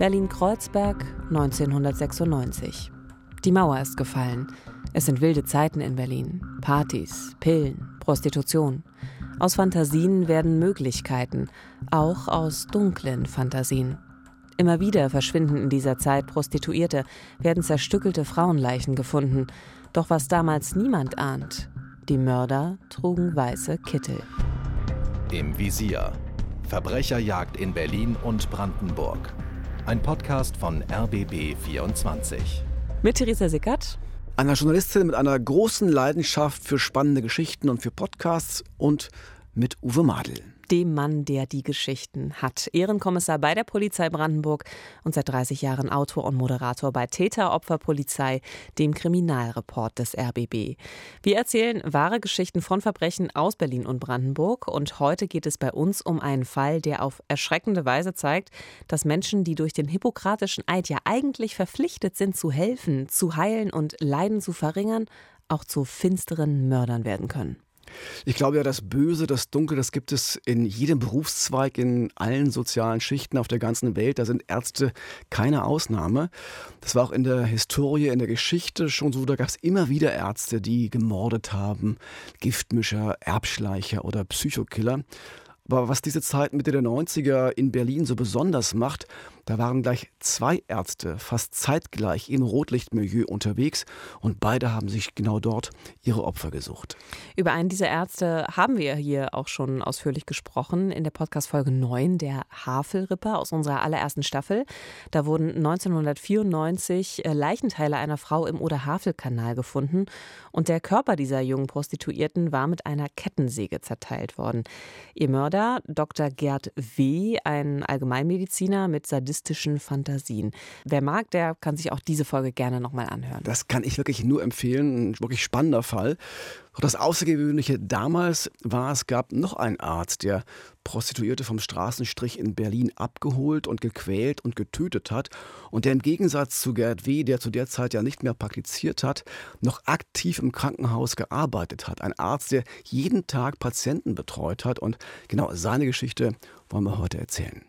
Berlin-Kreuzberg 1996. Die Mauer ist gefallen. Es sind wilde Zeiten in Berlin. Partys, Pillen, Prostitution. Aus Fantasien werden Möglichkeiten, auch aus dunklen Fantasien. Immer wieder verschwinden in dieser Zeit Prostituierte, werden zerstückelte Frauenleichen gefunden. Doch was damals niemand ahnt, die Mörder trugen weiße Kittel. Im Visier. Verbrecherjagd in Berlin und Brandenburg. Ein Podcast von RBB 24. Mit Theresa Sickert. Einer Journalistin mit einer großen Leidenschaft für spannende Geschichten und für Podcasts und mit Uwe Madel dem Mann, der die Geschichten hat. Ehrenkommissar bei der Polizei Brandenburg und seit 30 Jahren Autor und Moderator bei Täter-Opfer-Polizei, dem Kriminalreport des RBB. Wir erzählen wahre Geschichten von Verbrechen aus Berlin und Brandenburg und heute geht es bei uns um einen Fall, der auf erschreckende Weise zeigt, dass Menschen, die durch den hippokratischen Eid ja eigentlich verpflichtet sind zu helfen, zu heilen und Leiden zu verringern, auch zu finsteren Mördern werden können. Ich glaube ja, das Böse, das Dunkel, das gibt es in jedem Berufszweig, in allen sozialen Schichten auf der ganzen Welt. Da sind Ärzte keine Ausnahme. Das war auch in der Historie, in der Geschichte schon so. Da gab es immer wieder Ärzte, die gemordet haben, Giftmischer, Erbschleicher oder Psychokiller. Aber was diese Zeit Mitte der 90er in Berlin so besonders macht, da waren gleich zwei Ärzte fast zeitgleich im Rotlichtmilieu unterwegs und beide haben sich genau dort ihre Opfer gesucht. Über einen dieser Ärzte haben wir hier auch schon ausführlich gesprochen in der Podcast-Folge 9, der Havelripper aus unserer allerersten Staffel. Da wurden 1994 äh, Leichenteile einer Frau im Oder-Havel-Kanal gefunden und der Körper dieser jungen Prostituierten war mit einer Kettensäge zerteilt worden. Ihr Mörder, Dr. Gerd W., ein Allgemeinmediziner mit Sadismus sadistischen Fantasien. Wer mag, der kann sich auch diese Folge gerne nochmal anhören. Das kann ich wirklich nur empfehlen. Ein wirklich spannender Fall. Das Außergewöhnliche damals war, es gab noch einen Arzt, der Prostituierte vom Straßenstrich in Berlin abgeholt und gequält und getötet hat und der im Gegensatz zu Gerd W., der zu der Zeit ja nicht mehr praktiziert hat, noch aktiv im Krankenhaus gearbeitet hat. Ein Arzt, der jeden Tag Patienten betreut hat und genau seine Geschichte wollen wir heute erzählen.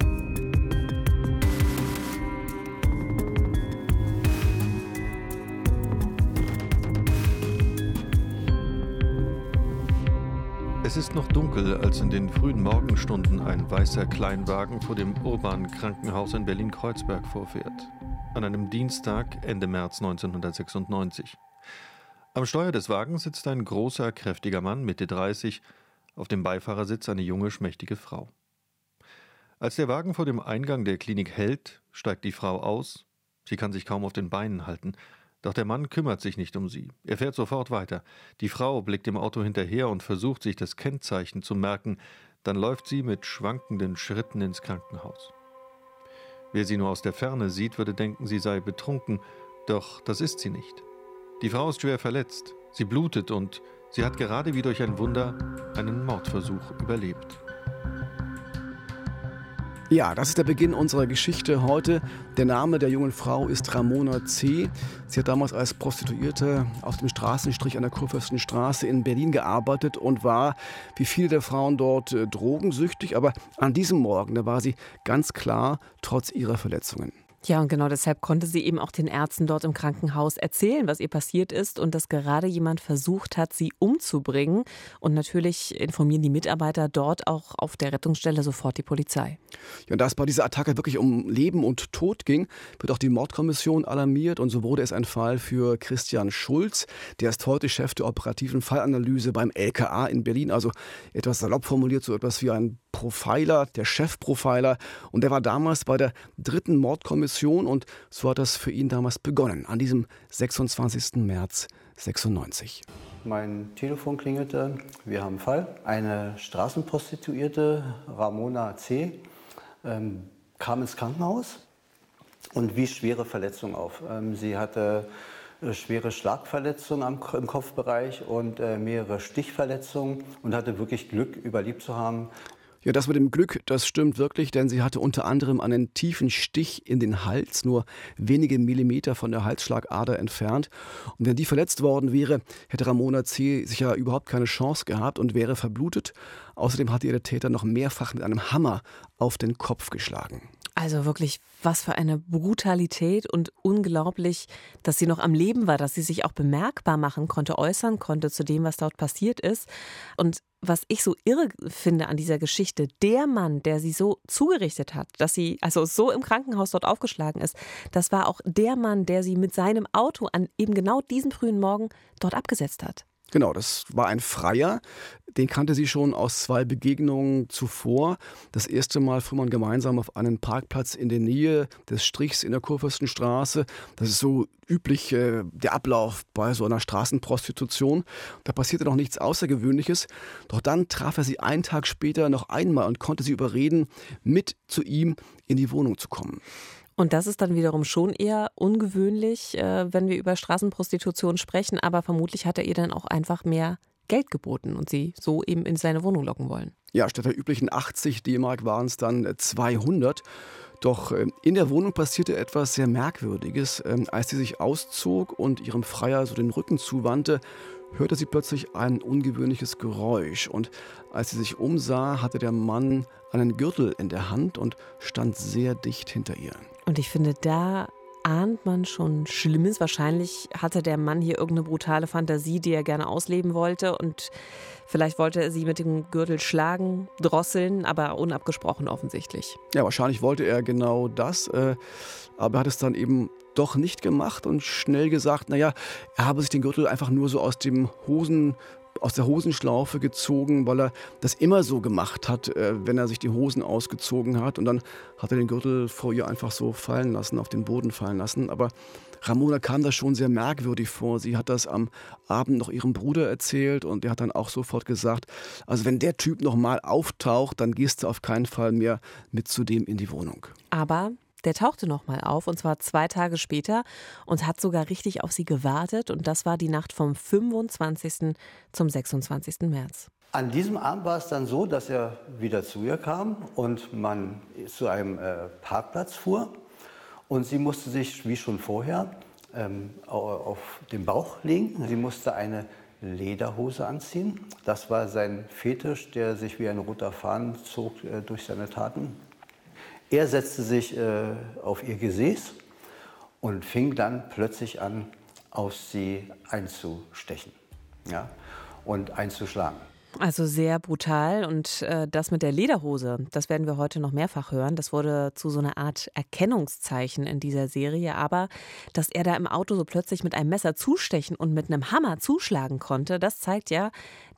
Es ist noch dunkel, als in den frühen Morgenstunden ein weißer Kleinwagen vor dem urbanen Krankenhaus in Berlin-Kreuzberg vorfährt. An einem Dienstag Ende März 1996. Am Steuer des Wagens sitzt ein großer, kräftiger Mann, Mitte 30, auf dem Beifahrersitz eine junge, schmächtige Frau. Als der Wagen vor dem Eingang der Klinik hält, steigt die Frau aus. Sie kann sich kaum auf den Beinen halten. Doch der Mann kümmert sich nicht um sie. Er fährt sofort weiter. Die Frau blickt dem Auto hinterher und versucht sich das Kennzeichen zu merken. Dann läuft sie mit schwankenden Schritten ins Krankenhaus. Wer sie nur aus der Ferne sieht, würde denken, sie sei betrunken, doch das ist sie nicht. Die Frau ist schwer verletzt, sie blutet und sie hat gerade wie durch ein Wunder einen Mordversuch überlebt. Ja, das ist der Beginn unserer Geschichte heute. Der Name der jungen Frau ist Ramona C. Sie hat damals als Prostituierte auf dem Straßenstrich an der Kurfürstenstraße in Berlin gearbeitet und war, wie viele der Frauen dort, äh, drogensüchtig. Aber an diesem Morgen, da war sie ganz klar trotz ihrer Verletzungen. Ja, und genau deshalb konnte sie eben auch den Ärzten dort im Krankenhaus erzählen, was ihr passiert ist und dass gerade jemand versucht hat, sie umzubringen. Und natürlich informieren die Mitarbeiter dort auch auf der Rettungsstelle sofort die Polizei. Ja, und da es bei dieser Attacke wirklich um Leben und Tod ging, wird auch die Mordkommission alarmiert und so wurde es ein Fall für Christian Schulz. Der ist heute Chef der operativen Fallanalyse beim LKA in Berlin. Also etwas salopp formuliert, so etwas wie ein Profiler, der Chefprofiler. Und der war damals bei der dritten Mordkommission und so hat das für ihn damals begonnen, an diesem 26. März 96. Mein Telefon klingelte, wir haben einen Fall. Eine Straßenprostituierte, Ramona C., ähm, kam ins Krankenhaus und wies schwere Verletzungen auf. Ähm, sie hatte äh, schwere Schlagverletzungen am, im Kopfbereich und äh, mehrere Stichverletzungen und hatte wirklich Glück, überlebt zu haben. Ja, das mit dem Glück, das stimmt wirklich, denn sie hatte unter anderem einen tiefen Stich in den Hals, nur wenige Millimeter von der Halsschlagader entfernt. Und wenn die verletzt worden wäre, hätte Ramona C. sicher überhaupt keine Chance gehabt und wäre verblutet. Außerdem hatte ihr der Täter noch mehrfach mit einem Hammer auf den Kopf geschlagen. Also wirklich, was für eine Brutalität und unglaublich, dass sie noch am Leben war, dass sie sich auch bemerkbar machen konnte, äußern konnte zu dem, was dort passiert ist. Und was ich so irre finde an dieser Geschichte, der Mann, der sie so zugerichtet hat, dass sie also so im Krankenhaus dort aufgeschlagen ist, das war auch der Mann, der sie mit seinem Auto an eben genau diesem frühen Morgen dort abgesetzt hat. Genau, das war ein Freier. Den kannte sie schon aus zwei Begegnungen zuvor. Das erste Mal fuhr man gemeinsam auf einen Parkplatz in der Nähe des Strichs in der Kurfürstenstraße. Das ist so üblich äh, der Ablauf bei so einer Straßenprostitution. Da passierte noch nichts Außergewöhnliches. Doch dann traf er sie einen Tag später noch einmal und konnte sie überreden, mit zu ihm in die Wohnung zu kommen. Und das ist dann wiederum schon eher ungewöhnlich, äh, wenn wir über Straßenprostitution sprechen. Aber vermutlich hat er ihr dann auch einfach mehr Geld geboten und sie so eben in seine Wohnung locken wollen. Ja, statt der üblichen 80 D-Mark waren es dann 200. Doch äh, in der Wohnung passierte etwas sehr Merkwürdiges. Ähm, als sie sich auszog und ihrem Freier so den Rücken zuwandte, hörte sie plötzlich ein ungewöhnliches Geräusch. Und als sie sich umsah, hatte der Mann einen Gürtel in der Hand und stand sehr dicht hinter ihr. Und ich finde, da ahnt man schon Schlimmes. Wahrscheinlich hatte der Mann hier irgendeine brutale Fantasie, die er gerne ausleben wollte. Und vielleicht wollte er sie mit dem Gürtel schlagen, drosseln, aber unabgesprochen offensichtlich. Ja, wahrscheinlich wollte er genau das. Äh, aber er hat es dann eben doch nicht gemacht und schnell gesagt, naja, er habe sich den Gürtel einfach nur so aus dem Hosen aus der Hosenschlaufe gezogen, weil er das immer so gemacht hat, äh, wenn er sich die Hosen ausgezogen hat. Und dann hat er den Gürtel vor ihr einfach so fallen lassen, auf den Boden fallen lassen. Aber Ramona kam das schon sehr merkwürdig vor. Sie hat das am Abend noch ihrem Bruder erzählt und der hat dann auch sofort gesagt, also wenn der Typ nochmal auftaucht, dann gehst du auf keinen Fall mehr mit zu dem in die Wohnung. Aber der tauchte nochmal auf und zwar zwei Tage später und hat sogar richtig auf sie gewartet und das war die Nacht vom 25. zum 26. März. An diesem Abend war es dann so, dass er wieder zu ihr kam und man zu einem äh, Parkplatz fuhr und sie musste sich wie schon vorher ähm, auf den Bauch legen. Sie musste eine Lederhose anziehen. Das war sein Fetisch, der sich wie ein roter Faden zog äh, durch seine Taten. Er setzte sich äh, auf ihr Gesäß und fing dann plötzlich an, auf sie einzustechen ja, und einzuschlagen. Also sehr brutal und äh, das mit der Lederhose, das werden wir heute noch mehrfach hören. Das wurde zu so einer Art Erkennungszeichen in dieser Serie. Aber dass er da im Auto so plötzlich mit einem Messer zustechen und mit einem Hammer zuschlagen konnte, das zeigt ja,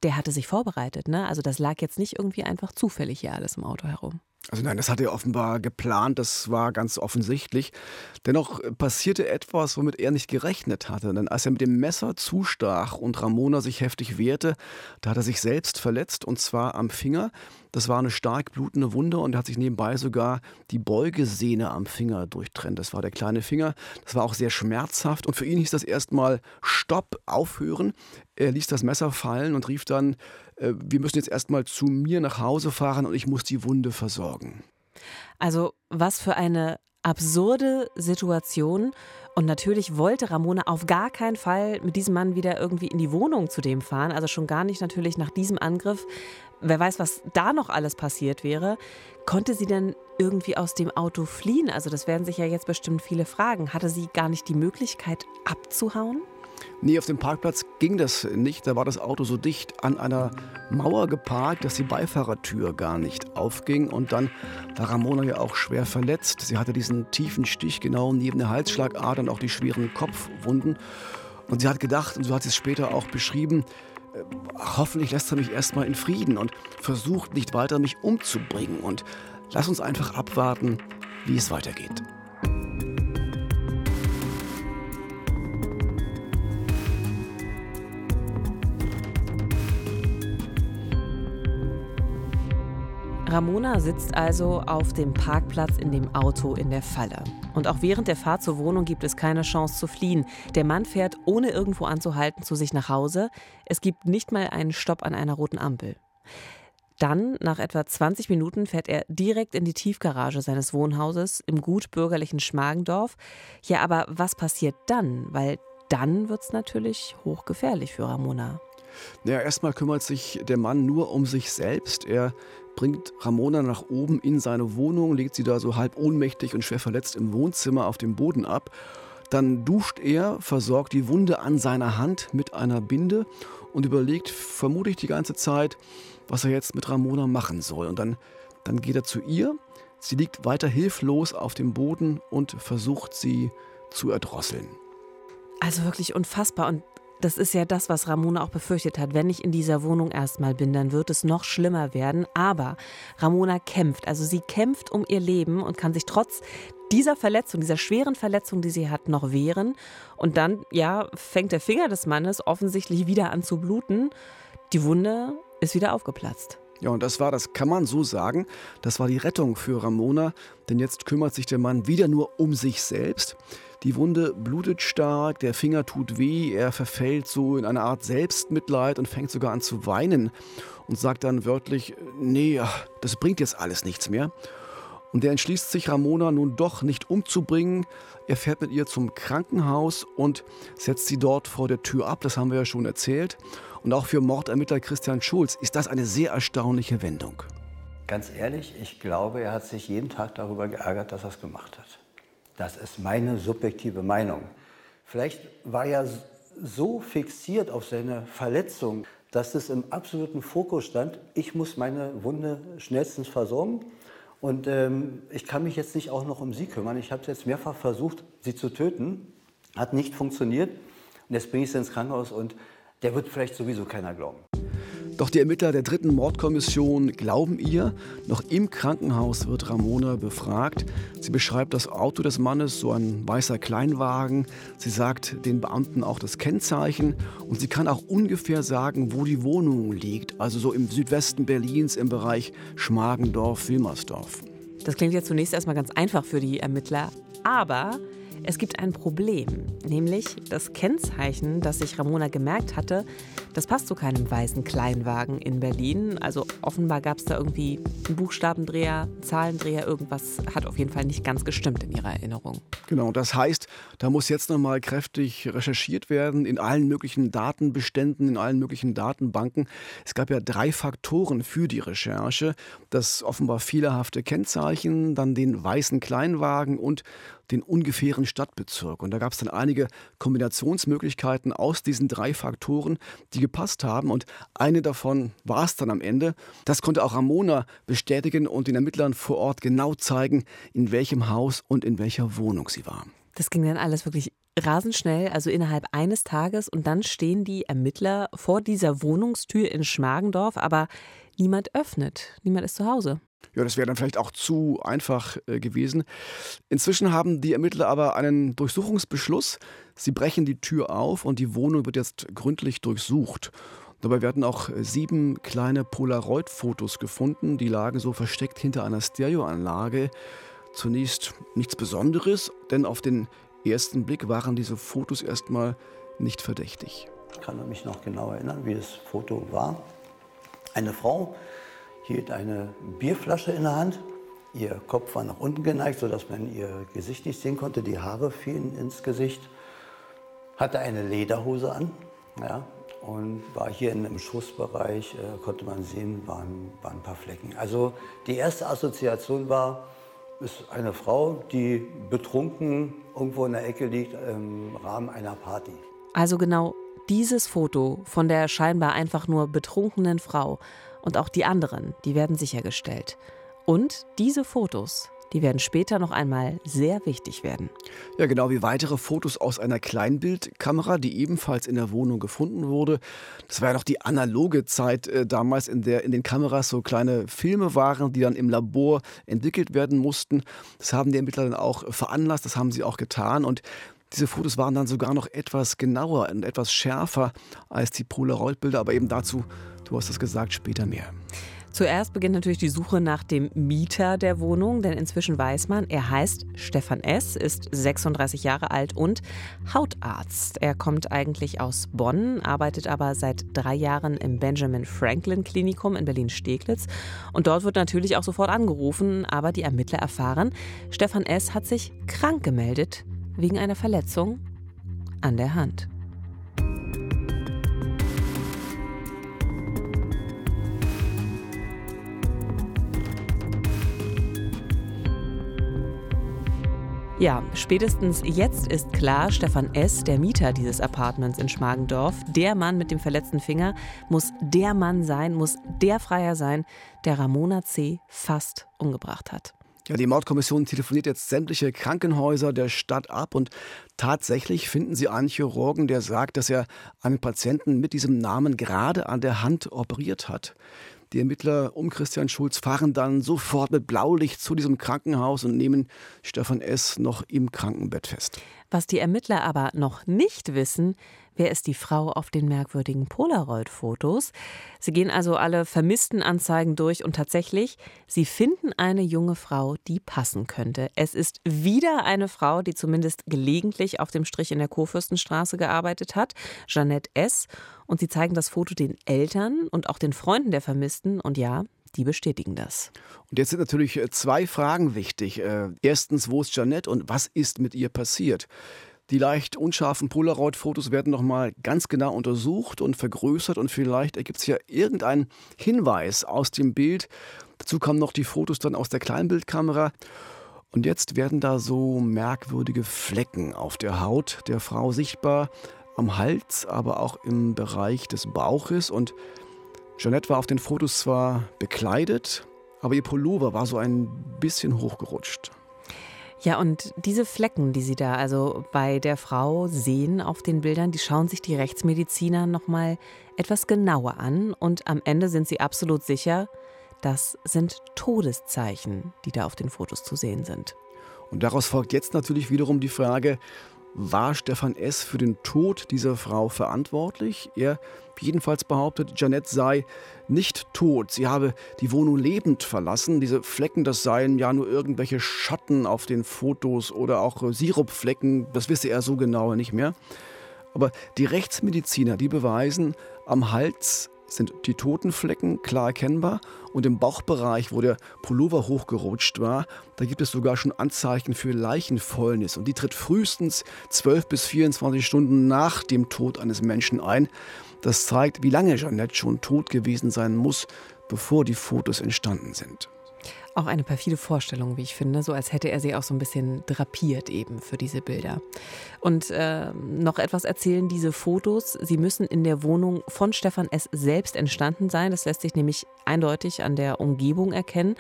der hatte sich vorbereitet. Ne? Also das lag jetzt nicht irgendwie einfach zufällig hier alles im Auto herum. Also nein, das hat er offenbar geplant, das war ganz offensichtlich. Dennoch passierte etwas, womit er nicht gerechnet hatte. Denn als er mit dem Messer zustach und Ramona sich heftig wehrte, da hat er sich selbst verletzt und zwar am Finger. Das war eine stark blutende Wunde und er hat sich nebenbei sogar die Beugesehne am Finger durchtrennt. Das war der kleine Finger. Das war auch sehr schmerzhaft und für ihn hieß das erstmal Stopp, aufhören. Er ließ das Messer fallen und rief dann, äh, wir müssen jetzt erstmal zu mir nach Hause fahren und ich muss die Wunde versorgen. Also was für eine absurde Situation. Und natürlich wollte Ramona auf gar keinen Fall mit diesem Mann wieder irgendwie in die Wohnung zu dem fahren. Also schon gar nicht natürlich nach diesem Angriff. Wer weiß, was da noch alles passiert wäre. Konnte sie denn irgendwie aus dem Auto fliehen? Also das werden sich ja jetzt bestimmt viele fragen. Hatte sie gar nicht die Möglichkeit abzuhauen? Nee, auf dem Parkplatz ging das nicht. Da war das Auto so dicht an einer Mauer geparkt, dass die Beifahrertür gar nicht aufging. Und dann war Ramona ja auch schwer verletzt. Sie hatte diesen tiefen Stich genau neben der Halsschlagader und auch die schweren Kopfwunden. Und sie hat gedacht, und so hat sie es später auch beschrieben, äh, hoffentlich lässt er mich erstmal in Frieden und versucht nicht weiter mich umzubringen. Und lass uns einfach abwarten, wie es weitergeht. Ramona sitzt also auf dem Parkplatz in dem Auto in der Falle. Und auch während der Fahrt zur Wohnung gibt es keine Chance zu fliehen. Der Mann fährt, ohne irgendwo anzuhalten, zu sich nach Hause. Es gibt nicht mal einen Stopp an einer roten Ampel. Dann, nach etwa 20 Minuten, fährt er direkt in die Tiefgarage seines Wohnhauses im gut bürgerlichen Schmargendorf. Ja, aber was passiert dann? Weil dann wird es natürlich hochgefährlich für Ramona. Ja, erstmal kümmert sich der Mann nur um sich selbst. Er bringt Ramona nach oben in seine Wohnung, legt sie da so halb ohnmächtig und schwer verletzt im Wohnzimmer auf dem Boden ab. Dann duscht er, versorgt die Wunde an seiner Hand mit einer Binde und überlegt vermutlich die ganze Zeit, was er jetzt mit Ramona machen soll. Und dann, dann geht er zu ihr. Sie liegt weiter hilflos auf dem Boden und versucht sie zu erdrosseln. Also wirklich unfassbar. Und das ist ja das, was Ramona auch befürchtet hat. Wenn ich in dieser Wohnung erstmal bin, dann wird es noch schlimmer werden. Aber Ramona kämpft. Also sie kämpft um ihr Leben und kann sich trotz dieser Verletzung, dieser schweren Verletzung, die sie hat, noch wehren. Und dann, ja, fängt der Finger des Mannes offensichtlich wieder an zu bluten. Die Wunde ist wieder aufgeplatzt. Ja, und das war, das kann man so sagen, das war die Rettung für Ramona, denn jetzt kümmert sich der Mann wieder nur um sich selbst. Die Wunde blutet stark, der Finger tut weh, er verfällt so in eine Art Selbstmitleid und fängt sogar an zu weinen und sagt dann wörtlich, nee, das bringt jetzt alles nichts mehr. Und er entschließt sich, Ramona nun doch nicht umzubringen. Er fährt mit ihr zum Krankenhaus und setzt sie dort vor der Tür ab, das haben wir ja schon erzählt. Und auch für Mordermittler Christian Schulz ist das eine sehr erstaunliche Wendung. Ganz ehrlich, ich glaube, er hat sich jeden Tag darüber geärgert, dass er es gemacht hat. Das ist meine subjektive Meinung. Vielleicht war er so fixiert auf seine Verletzung, dass es im absoluten Fokus stand, ich muss meine Wunde schnellstens versorgen und ähm, ich kann mich jetzt nicht auch noch um sie kümmern. Ich habe jetzt mehrfach versucht, sie zu töten, hat nicht funktioniert und jetzt bringe ich sie ins Krankenhaus und der wird vielleicht sowieso keiner glauben. Doch die Ermittler der dritten Mordkommission glauben ihr. Noch im Krankenhaus wird Ramona befragt. Sie beschreibt das Auto des Mannes, so ein weißer Kleinwagen. Sie sagt den Beamten auch das Kennzeichen und sie kann auch ungefähr sagen, wo die Wohnung liegt. Also so im Südwesten Berlins im Bereich Schmargendorf-Wilmersdorf. Das klingt jetzt zunächst erstmal ganz einfach für die Ermittler. Aber es gibt ein Problem, nämlich das Kennzeichen, das sich Ramona gemerkt hatte, das passt zu keinem weißen Kleinwagen in Berlin. Also offenbar gab es da irgendwie einen Buchstabendreher, Zahlendreher, irgendwas hat auf jeden Fall nicht ganz gestimmt in ihrer Erinnerung. Genau, das heißt, da muss jetzt nochmal kräftig recherchiert werden in allen möglichen Datenbeständen, in allen möglichen Datenbanken. Es gab ja drei Faktoren für die Recherche. Das offenbar fehlerhafte Kennzeichen, dann den weißen Kleinwagen und den ungefähren Stadtbezirk. Und da gab es dann einige Kombinationsmöglichkeiten aus diesen drei Faktoren, die gepasst haben. Und eine davon war es dann am Ende. Das konnte auch Ramona bestätigen und den Ermittlern vor Ort genau zeigen, in welchem Haus und in welcher Wohnung sie war. Das ging dann alles wirklich rasend schnell, also innerhalb eines Tages. Und dann stehen die Ermittler vor dieser Wohnungstür in Schmargendorf, aber niemand öffnet. Niemand ist zu Hause. Ja, das wäre dann vielleicht auch zu einfach äh, gewesen. Inzwischen haben die Ermittler aber einen Durchsuchungsbeschluss. Sie brechen die Tür auf und die Wohnung wird jetzt gründlich durchsucht. Dabei werden auch sieben kleine Polaroid-Fotos gefunden. Die lagen so versteckt hinter einer Stereoanlage. Zunächst nichts Besonderes, denn auf den ersten Blick waren diese Fotos erstmal nicht verdächtig. Ich kann mich noch genau erinnern, wie das Foto war. Eine Frau hielt eine Bierflasche in der Hand. Ihr Kopf war nach unten geneigt, sodass man ihr Gesicht nicht sehen konnte. Die Haare fielen ins Gesicht. Hatte eine Lederhose an ja, und war hier in einem Schussbereich, äh, konnte man sehen, waren, waren ein paar Flecken. Also die erste Assoziation war, ist eine Frau, die betrunken irgendwo in der Ecke liegt im Rahmen einer Party. Also genau dieses Foto von der scheinbar einfach nur betrunkenen Frau und auch die anderen, die werden sichergestellt. Und diese Fotos, die werden später noch einmal sehr wichtig werden. Ja, genau wie weitere Fotos aus einer Kleinbildkamera, die ebenfalls in der Wohnung gefunden wurde. Das war ja noch die analoge Zeit äh, damals, in der in den Kameras so kleine Filme waren, die dann im Labor entwickelt werden mussten. Das haben die Ermittler dann auch veranlasst, das haben sie auch getan und diese Fotos waren dann sogar noch etwas genauer und etwas schärfer als die Polaroid-Bilder, aber eben dazu Du hast es gesagt, später mehr. Zuerst beginnt natürlich die Suche nach dem Mieter der Wohnung, denn inzwischen weiß man, er heißt Stefan S., ist 36 Jahre alt und Hautarzt. Er kommt eigentlich aus Bonn, arbeitet aber seit drei Jahren im Benjamin Franklin Klinikum in Berlin-Steglitz. Und dort wird natürlich auch sofort angerufen, aber die Ermittler erfahren, Stefan S. hat sich krank gemeldet wegen einer Verletzung an der Hand. Ja, spätestens jetzt ist klar, Stefan S., der Mieter dieses Apartments in Schmargendorf, der Mann mit dem verletzten Finger, muss der Mann sein, muss der Freier sein, der Ramona C. fast umgebracht hat. Ja, die Mordkommission telefoniert jetzt sämtliche Krankenhäuser der Stadt ab und tatsächlich finden sie einen Chirurgen, der sagt, dass er einen Patienten mit diesem Namen gerade an der Hand operiert hat. Die Ermittler um Christian Schulz fahren dann sofort mit Blaulicht zu diesem Krankenhaus und nehmen Stefan S. noch im Krankenbett fest. Was die Ermittler aber noch nicht wissen, wer ist die Frau auf den merkwürdigen Polaroid-Fotos. Sie gehen also alle vermissten Anzeigen durch und tatsächlich, sie finden eine junge Frau, die passen könnte. Es ist wieder eine Frau, die zumindest gelegentlich auf dem Strich in der Kurfürstenstraße gearbeitet hat, Jeanette S. Und sie zeigen das Foto den Eltern und auch den Freunden der Vermissten. Und ja, die bestätigen das. Und jetzt sind natürlich äh, zwei Fragen wichtig. Äh, erstens, wo ist Janette und was ist mit ihr passiert? Die leicht unscharfen Polaroid-Fotos werden nochmal ganz genau untersucht und vergrößert und vielleicht ergibt es ja irgendeinen Hinweis aus dem Bild. Dazu kommen noch die Fotos dann aus der Kleinbildkamera. Und jetzt werden da so merkwürdige Flecken auf der Haut der Frau sichtbar, am Hals, aber auch im Bereich des Bauches. Und Jeanette war auf den Fotos zwar bekleidet, aber ihr Pullover war so ein bisschen hochgerutscht. Ja, und diese Flecken, die Sie da also bei der Frau sehen auf den Bildern, die schauen sich die Rechtsmediziner nochmal etwas genauer an und am Ende sind sie absolut sicher, das sind Todeszeichen, die da auf den Fotos zu sehen sind. Und daraus folgt jetzt natürlich wiederum die Frage, war Stefan S. für den Tod dieser Frau verantwortlich? Er jedenfalls behauptet, Janet sei nicht tot. Sie habe die Wohnung lebend verlassen. Diese Flecken, das seien ja nur irgendwelche Schatten auf den Fotos oder auch Sirupflecken. Das wisse er so genau nicht mehr. Aber die Rechtsmediziner, die beweisen, am Hals sind die Totenflecken klar erkennbar und im Bauchbereich, wo der Pullover hochgerutscht war, da gibt es sogar schon Anzeichen für Leichenfäulnis und die tritt frühestens 12 bis 24 Stunden nach dem Tod eines Menschen ein. Das zeigt, wie lange Jeannette schon tot gewesen sein muss, bevor die Fotos entstanden sind. Auch eine perfide Vorstellung, wie ich finde, so als hätte er sie auch so ein bisschen drapiert eben für diese Bilder. Und äh, noch etwas erzählen diese Fotos. Sie müssen in der Wohnung von Stefan S. selbst entstanden sein. Das lässt sich nämlich eindeutig an der Umgebung erkennen.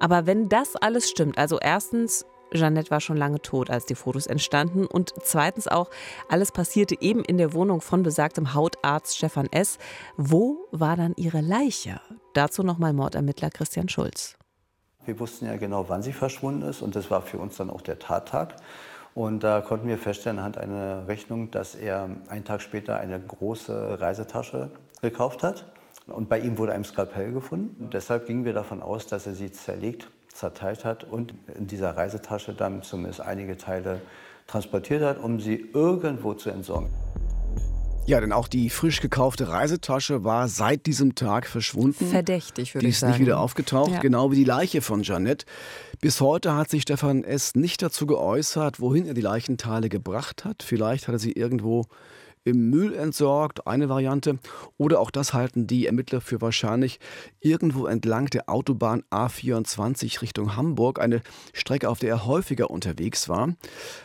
Aber wenn das alles stimmt, also erstens Jeannette war schon lange tot, als die Fotos entstanden. Und zweitens auch, alles passierte eben in der Wohnung von besagtem Hautarzt Stefan S. Wo war dann ihre Leiche? Dazu nochmal Mordermittler Christian Schulz. Wir wussten ja genau, wann sie verschwunden ist und das war für uns dann auch der Tattag. Und da konnten wir feststellen anhand einer Rechnung, dass er einen Tag später eine große Reisetasche gekauft hat. Und bei ihm wurde ein Skalpell gefunden. Und deshalb gingen wir davon aus, dass er sie zerlegt, zerteilt hat und in dieser Reisetasche dann zumindest einige Teile transportiert hat, um sie irgendwo zu entsorgen. Ja, denn auch die frisch gekaufte Reisetasche war seit diesem Tag verschwunden. Verdächtig, würde ich sagen. Die ist nicht wieder aufgetaucht, ja. genau wie die Leiche von Jeannette. Bis heute hat sich Stefan S. nicht dazu geäußert, wohin er die Leichenteile gebracht hat. Vielleicht hat er sie irgendwo im Müll entsorgt, eine Variante. Oder auch das halten die Ermittler für wahrscheinlich irgendwo entlang der Autobahn A24 Richtung Hamburg, eine Strecke, auf der er häufiger unterwegs war.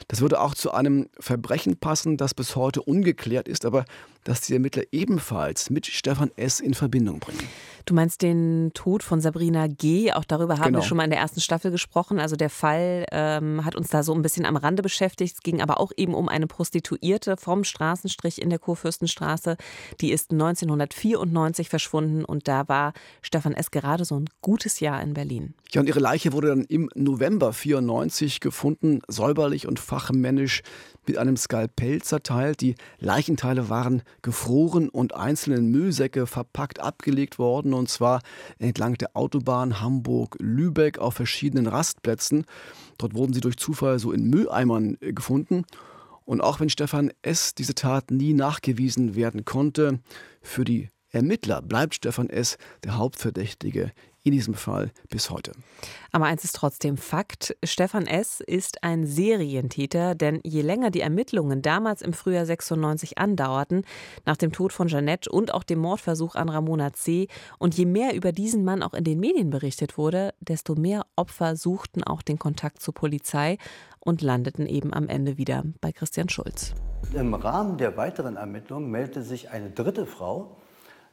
Das würde auch zu einem Verbrechen passen, das bis heute ungeklärt ist, aber das die Ermittler ebenfalls mit Stefan S. in Verbindung bringen. Du meinst den Tod von Sabrina G. Auch darüber haben genau. wir schon mal in der ersten Staffel gesprochen. Also der Fall ähm, hat uns da so ein bisschen am Rande beschäftigt. Es ging aber auch eben um eine Prostituierte vom Straßenstrich in der Kurfürstenstraße. Die ist 1994 verschwunden und da war Stefan S. gerade so ein gutes Jahr in Berlin. Ja, und ihre Leiche wurde dann im November 94 gefunden, säuberlich und fachmännisch mit einem Skalpell zerteilt. Die Leichenteile waren gefroren und einzelne Müllsäcke verpackt abgelegt worden und zwar entlang der Autobahn Hamburg-Lübeck auf verschiedenen Rastplätzen. Dort wurden sie durch Zufall so in Mülleimern äh, gefunden. Und auch wenn Stefan S. diese Tat nie nachgewiesen werden konnte, für die Ermittler bleibt Stefan S. der Hauptverdächtige in diesem Fall bis heute. Aber eins ist trotzdem Fakt. Stefan S. ist ein Serientäter, denn je länger die Ermittlungen damals im Frühjahr 96 andauerten, nach dem Tod von Jeanette und auch dem Mordversuch an Ramona C., und je mehr über diesen Mann auch in den Medien berichtet wurde, desto mehr Opfer suchten auch den Kontakt zur Polizei und landeten eben am Ende wieder bei Christian Schulz. Im Rahmen der weiteren Ermittlungen meldete sich eine dritte Frau,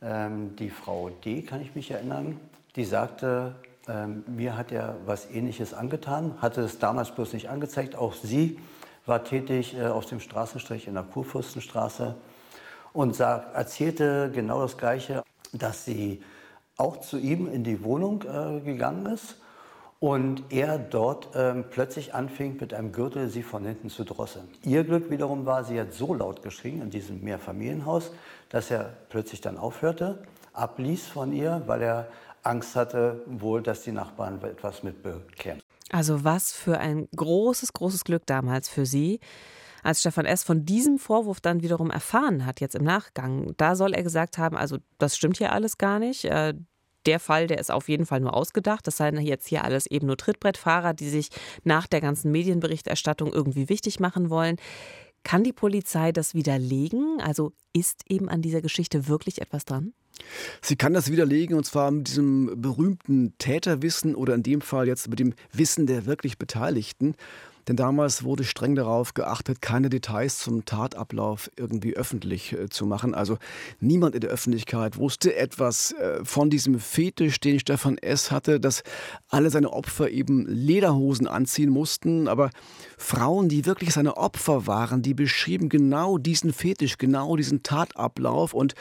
ähm, die Frau D., kann ich mich erinnern, die sagte, ähm, mir hat er was Ähnliches angetan, hatte es damals bloß nicht angezeigt. Auch sie war tätig äh, auf dem Straßenstrich in der Kurfürstenstraße und sag, erzählte genau das Gleiche, dass sie auch zu ihm in die Wohnung äh, gegangen ist und er dort ähm, plötzlich anfing, mit einem Gürtel sie von hinten zu drosseln. Ihr Glück wiederum war, sie hat so laut geschrien in diesem Mehrfamilienhaus, dass er plötzlich dann aufhörte, abließ von ihr, weil er Angst hatte, wohl, dass die Nachbarn etwas mitbekämen. Also was für ein großes, großes Glück damals für sie. Als Stefan S. von diesem Vorwurf dann wiederum erfahren hat, jetzt im Nachgang, da soll er gesagt haben, also das stimmt hier alles gar nicht. Äh, der Fall, der ist auf jeden Fall nur ausgedacht. Das seien jetzt hier alles eben nur Trittbrettfahrer, die sich nach der ganzen Medienberichterstattung irgendwie wichtig machen wollen. Kann die Polizei das widerlegen? Also ist eben an dieser Geschichte wirklich etwas dran? Sie kann das widerlegen und zwar mit diesem berühmten Täterwissen oder in dem Fall jetzt mit dem Wissen der wirklich Beteiligten. Denn damals wurde streng darauf geachtet, keine Details zum Tatablauf irgendwie öffentlich äh, zu machen. Also niemand in der Öffentlichkeit wusste etwas äh, von diesem Fetisch, den Stefan S. hatte, dass alle seine Opfer eben Lederhosen anziehen mussten. Aber Frauen, die wirklich seine Opfer waren, die beschrieben genau diesen Fetisch, genau diesen Tatablauf. Und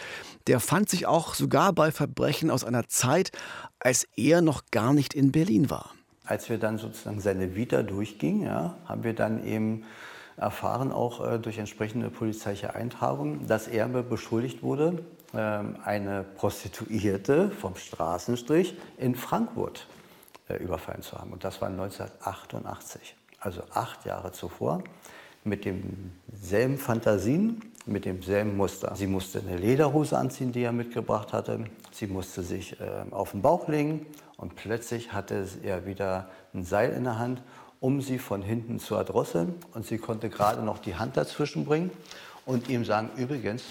der fand sich auch sogar bei Verbrechen aus einer Zeit, als er noch gar nicht in Berlin war als wir dann sozusagen seine Vita durchgingen, ja, haben wir dann eben erfahren, auch äh, durch entsprechende polizeiliche Eintragungen, dass er beschuldigt wurde, äh, eine Prostituierte vom Straßenstrich in Frankfurt äh, überfallen zu haben. Und das war 1988, also acht Jahre zuvor, mit demselben Fantasien, mit demselben Muster. Sie musste eine Lederhose anziehen, die er mitgebracht hatte. Sie musste sich äh, auf den Bauch legen und plötzlich hatte er wieder ein Seil in der Hand, um sie von hinten zu erdrosseln. Und sie konnte gerade noch die Hand dazwischen bringen und ihm sagen, übrigens,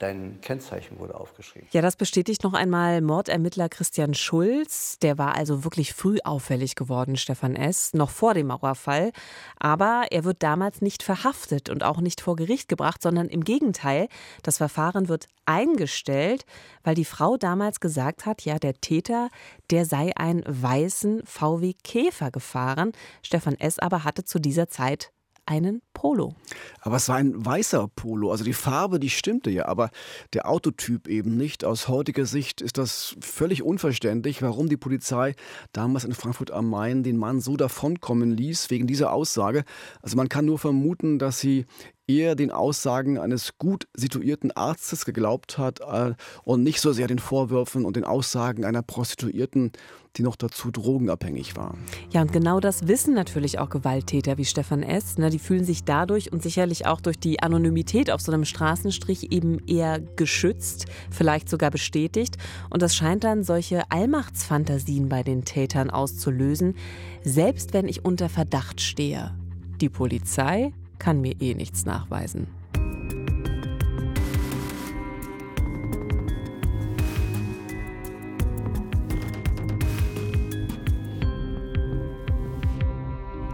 dein Kennzeichen wurde aufgeschrieben. Ja, das bestätigt noch einmal Mordermittler Christian Schulz. Der war also wirklich früh auffällig geworden, Stefan S., noch vor dem Mauerfall. Aber er wird damals nicht verhaftet und auch nicht vor Gericht gebracht, sondern im Gegenteil, das Verfahren wird eingestellt, weil die Frau damals gesagt hat, ja, der Täter, der sei einen weißen VW Käfer gefahren. Stefan S. aber hatte zu dieser Zeit einen Polo. Aber es war ein weißer Polo. Also die Farbe, die stimmte ja, aber der Autotyp eben nicht. Aus heutiger Sicht ist das völlig unverständlich, warum die Polizei damals in Frankfurt am Main den Mann so davonkommen ließ, wegen dieser Aussage. Also man kann nur vermuten, dass sie eher den Aussagen eines gut situierten Arztes geglaubt hat äh, und nicht so sehr den Vorwürfen und den Aussagen einer Prostituierten, die noch dazu drogenabhängig war. Ja, und genau das wissen natürlich auch Gewalttäter wie Stefan S. Ne? Die fühlen sich dadurch und sicherlich auch durch die Anonymität auf so einem Straßenstrich eben eher geschützt, vielleicht sogar bestätigt. Und das scheint dann solche Allmachtsfantasien bei den Tätern auszulösen, selbst wenn ich unter Verdacht stehe. Die Polizei kann mir eh nichts nachweisen.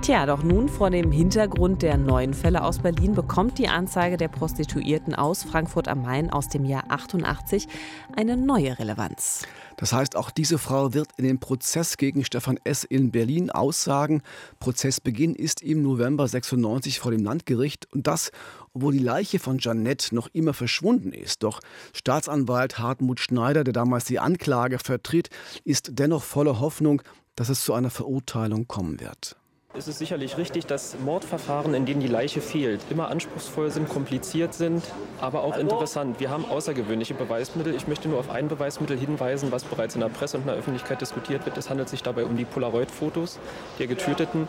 Tja, doch nun vor dem Hintergrund der neuen Fälle aus Berlin bekommt die Anzeige der Prostituierten aus Frankfurt am Main aus dem Jahr 88 eine neue Relevanz. Das heißt, auch diese Frau wird in den Prozess gegen Stefan S. in Berlin aussagen. Prozessbeginn ist im November 96 vor dem Landgericht und das, obwohl die Leiche von Janette noch immer verschwunden ist. Doch Staatsanwalt Hartmut Schneider, der damals die Anklage vertritt, ist dennoch voller Hoffnung, dass es zu einer Verurteilung kommen wird ist es sicherlich richtig, dass Mordverfahren, in denen die Leiche fehlt, immer anspruchsvoll sind, kompliziert sind, aber auch interessant. Wir haben außergewöhnliche Beweismittel. Ich möchte nur auf ein Beweismittel hinweisen, was bereits in der Presse und in der Öffentlichkeit diskutiert wird. Es handelt sich dabei um die Polaroid-Fotos der Getöteten.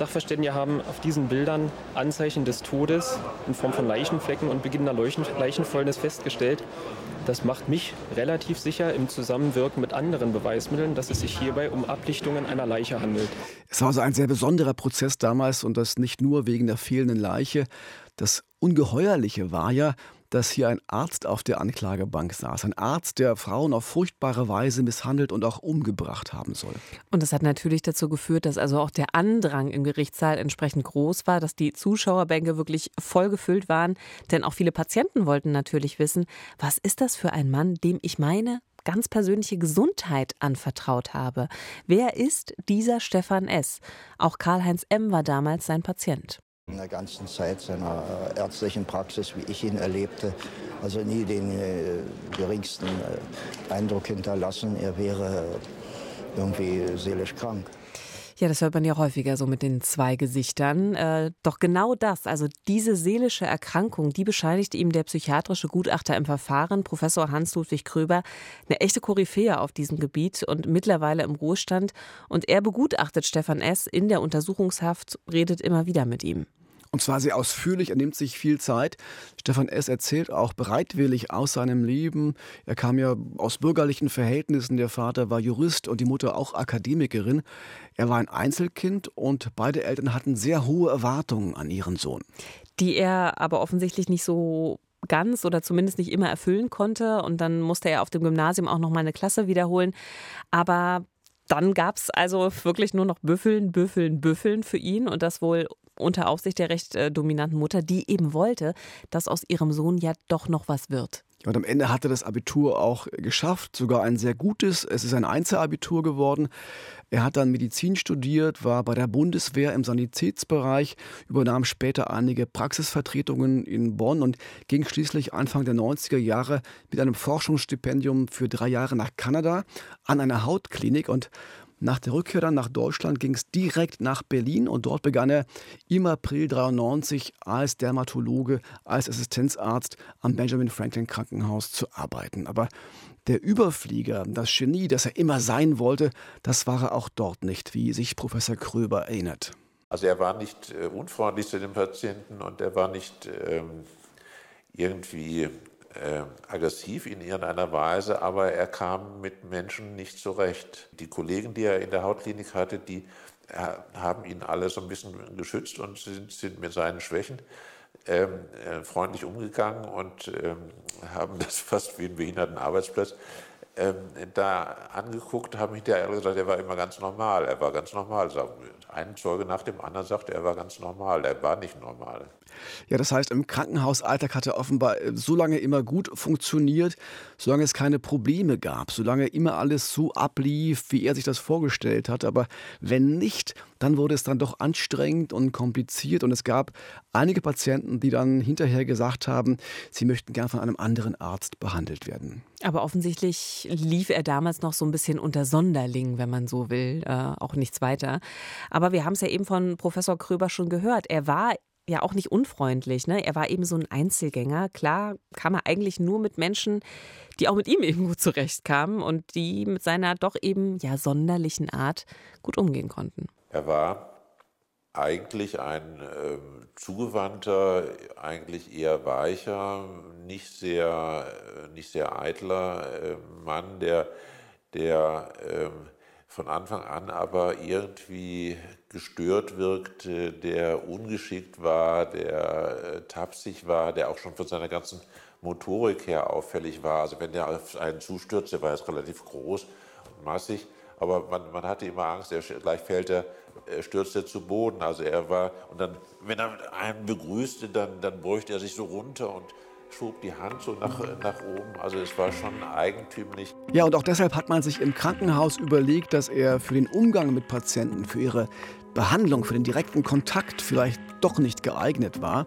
Sachverständige haben auf diesen Bildern Anzeichen des Todes in Form von Leichenflecken und beginnender Leichenfäulnis festgestellt. Das macht mich relativ sicher im Zusammenwirken mit anderen Beweismitteln, dass es sich hierbei um Ablichtungen einer Leiche handelt. Es war also ein sehr besonderer Prozess damals und das nicht nur wegen der fehlenden Leiche. Das Ungeheuerliche war ja, dass hier ein Arzt auf der Anklagebank saß. Ein Arzt, der Frauen auf furchtbare Weise misshandelt und auch umgebracht haben soll. Und das hat natürlich dazu geführt, dass also auch der Andrang im Gerichtssaal entsprechend groß war, dass die Zuschauerbänke wirklich voll gefüllt waren. Denn auch viele Patienten wollten natürlich wissen, was ist das für ein Mann, dem ich meine ganz persönliche Gesundheit anvertraut habe. Wer ist dieser Stefan S? Auch Karl-Heinz M. war damals sein Patient in der ganzen Zeit seiner ärztlichen Praxis, wie ich ihn erlebte, also nie den äh, geringsten äh, Eindruck hinterlassen, er wäre irgendwie seelisch krank. Ja, das hört man ja häufiger so mit den zwei Gesichtern. Äh, doch genau das, also diese seelische Erkrankung, die bescheinigt ihm der psychiatrische Gutachter im Verfahren, Professor Hans-Ludwig Kröber, eine echte Koryphäe auf diesem Gebiet und mittlerweile im Ruhestand. Und er begutachtet Stefan S. in der Untersuchungshaft, redet immer wieder mit ihm. Und zwar sehr ausführlich, er nimmt sich viel Zeit. Stefan S. erzählt auch bereitwillig aus seinem Leben. Er kam ja aus bürgerlichen Verhältnissen. Der Vater war Jurist und die Mutter auch Akademikerin. Er war ein Einzelkind und beide Eltern hatten sehr hohe Erwartungen an ihren Sohn. Die er aber offensichtlich nicht so ganz oder zumindest nicht immer erfüllen konnte. Und dann musste er auf dem Gymnasium auch noch mal eine Klasse wiederholen. Aber dann gab es also wirklich nur noch Büffeln, Büffeln, Büffeln für ihn und das wohl unter Aufsicht der recht äh, dominanten Mutter, die eben wollte, dass aus ihrem Sohn ja doch noch was wird. Und am Ende hat er das Abitur auch geschafft, sogar ein sehr gutes. Es ist ein Einzelabitur geworden. Er hat dann Medizin studiert, war bei der Bundeswehr im Sanitätsbereich, übernahm später einige Praxisvertretungen in Bonn und ging schließlich Anfang der 90er Jahre mit einem Forschungsstipendium für drei Jahre nach Kanada an einer Hautklinik und nach der Rückkehr dann nach Deutschland ging es direkt nach Berlin und dort begann er im April 93 als Dermatologe, als Assistenzarzt am Benjamin Franklin Krankenhaus zu arbeiten. Aber der Überflieger, das Genie, das er immer sein wollte, das war er auch dort nicht, wie sich Professor Kröber erinnert. Also er war nicht äh, unfreundlich zu den Patienten und er war nicht ähm, irgendwie äh, aggressiv in irgendeiner Weise, aber er kam mit Menschen nicht zurecht. Die Kollegen, die er in der Hautklinik hatte, die äh, haben ihn alle so ein bisschen geschützt und sind, sind mit seinen Schwächen ähm, äh, freundlich umgegangen und ähm, haben das fast wie einen behinderten Arbeitsplatz ähm, da angeguckt, haben hinterher gesagt, er war immer ganz normal. Er war ganz normal. Ein Zeuge nach dem anderen sagte, er war ganz normal. Er war nicht normal. Ja, das heißt, im Krankenhausalltag hat er offenbar äh, so lange immer gut funktioniert, solange es keine Probleme gab, solange immer alles so ablief, wie er sich das vorgestellt hat. Aber wenn nicht, dann wurde es dann doch anstrengend und kompliziert und es gab einige Patienten, die dann hinterher gesagt haben, sie möchten gern von einem anderen Arzt behandelt werden. Aber offensichtlich lief er damals noch so ein bisschen unter Sonderling, wenn man so will, äh, auch nichts weiter. Aber wir haben es ja eben von Professor Kröber schon gehört. Er war ja auch nicht unfreundlich. Ne? Er war eben so ein Einzelgänger. Klar kam er eigentlich nur mit Menschen, die auch mit ihm eben gut zurechtkamen und die mit seiner doch eben ja sonderlichen Art gut umgehen konnten. Er war eigentlich ein äh, zugewandter, eigentlich eher weicher, nicht sehr, äh, nicht sehr eitler äh, Mann, der, der ähm, von Anfang an aber irgendwie gestört wirkte, der ungeschickt war, der äh, tapsig war, der auch schon von seiner ganzen Motorik her auffällig war. Also wenn der auf einen zustürzt, der war jetzt relativ groß und massig, aber man, man hatte immer Angst, er, gleich fällt er, stürzt er zu Boden. Also er war, und dann, wenn er einen begrüßte, dann, dann bräuchte er sich so runter und schob die Hand so nach, nach oben. Also es war schon eigentümlich. Ja, und auch deshalb hat man sich im Krankenhaus überlegt, dass er für den Umgang mit Patienten, für ihre Behandlung, für den direkten Kontakt vielleicht doch nicht geeignet war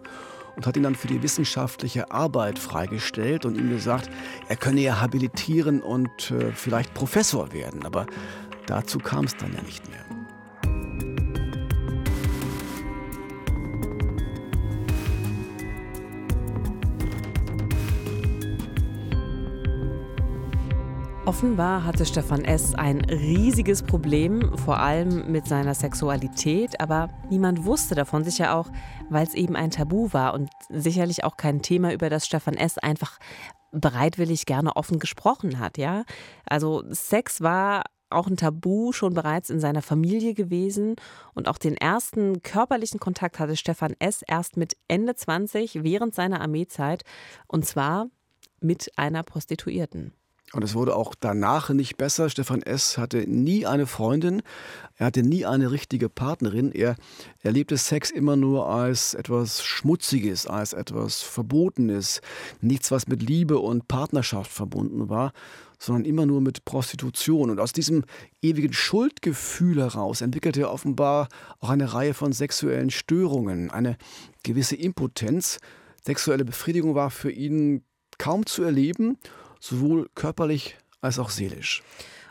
und hat ihn dann für die wissenschaftliche Arbeit freigestellt und ihm gesagt, er könne ja habilitieren und äh, vielleicht Professor werden. Aber dazu kam es dann ja nicht mehr. Offenbar hatte Stefan S. ein riesiges Problem, vor allem mit seiner Sexualität, aber niemand wusste davon, sicher auch, weil es eben ein Tabu war und sicherlich auch kein Thema, über das Stefan S. einfach bereitwillig gerne offen gesprochen hat, ja? Also Sex war auch ein Tabu schon bereits in seiner Familie gewesen und auch den ersten körperlichen Kontakt hatte Stefan S. erst mit Ende 20 während seiner Armeezeit und zwar mit einer Prostituierten. Und es wurde auch danach nicht besser. Stefan S. hatte nie eine Freundin, er hatte nie eine richtige Partnerin. Er erlebte Sex immer nur als etwas Schmutziges, als etwas Verbotenes, nichts, was mit Liebe und Partnerschaft verbunden war, sondern immer nur mit Prostitution. Und aus diesem ewigen Schuldgefühl heraus entwickelte er offenbar auch eine Reihe von sexuellen Störungen, eine gewisse Impotenz. Sexuelle Befriedigung war für ihn kaum zu erleben sowohl körperlich als auch seelisch.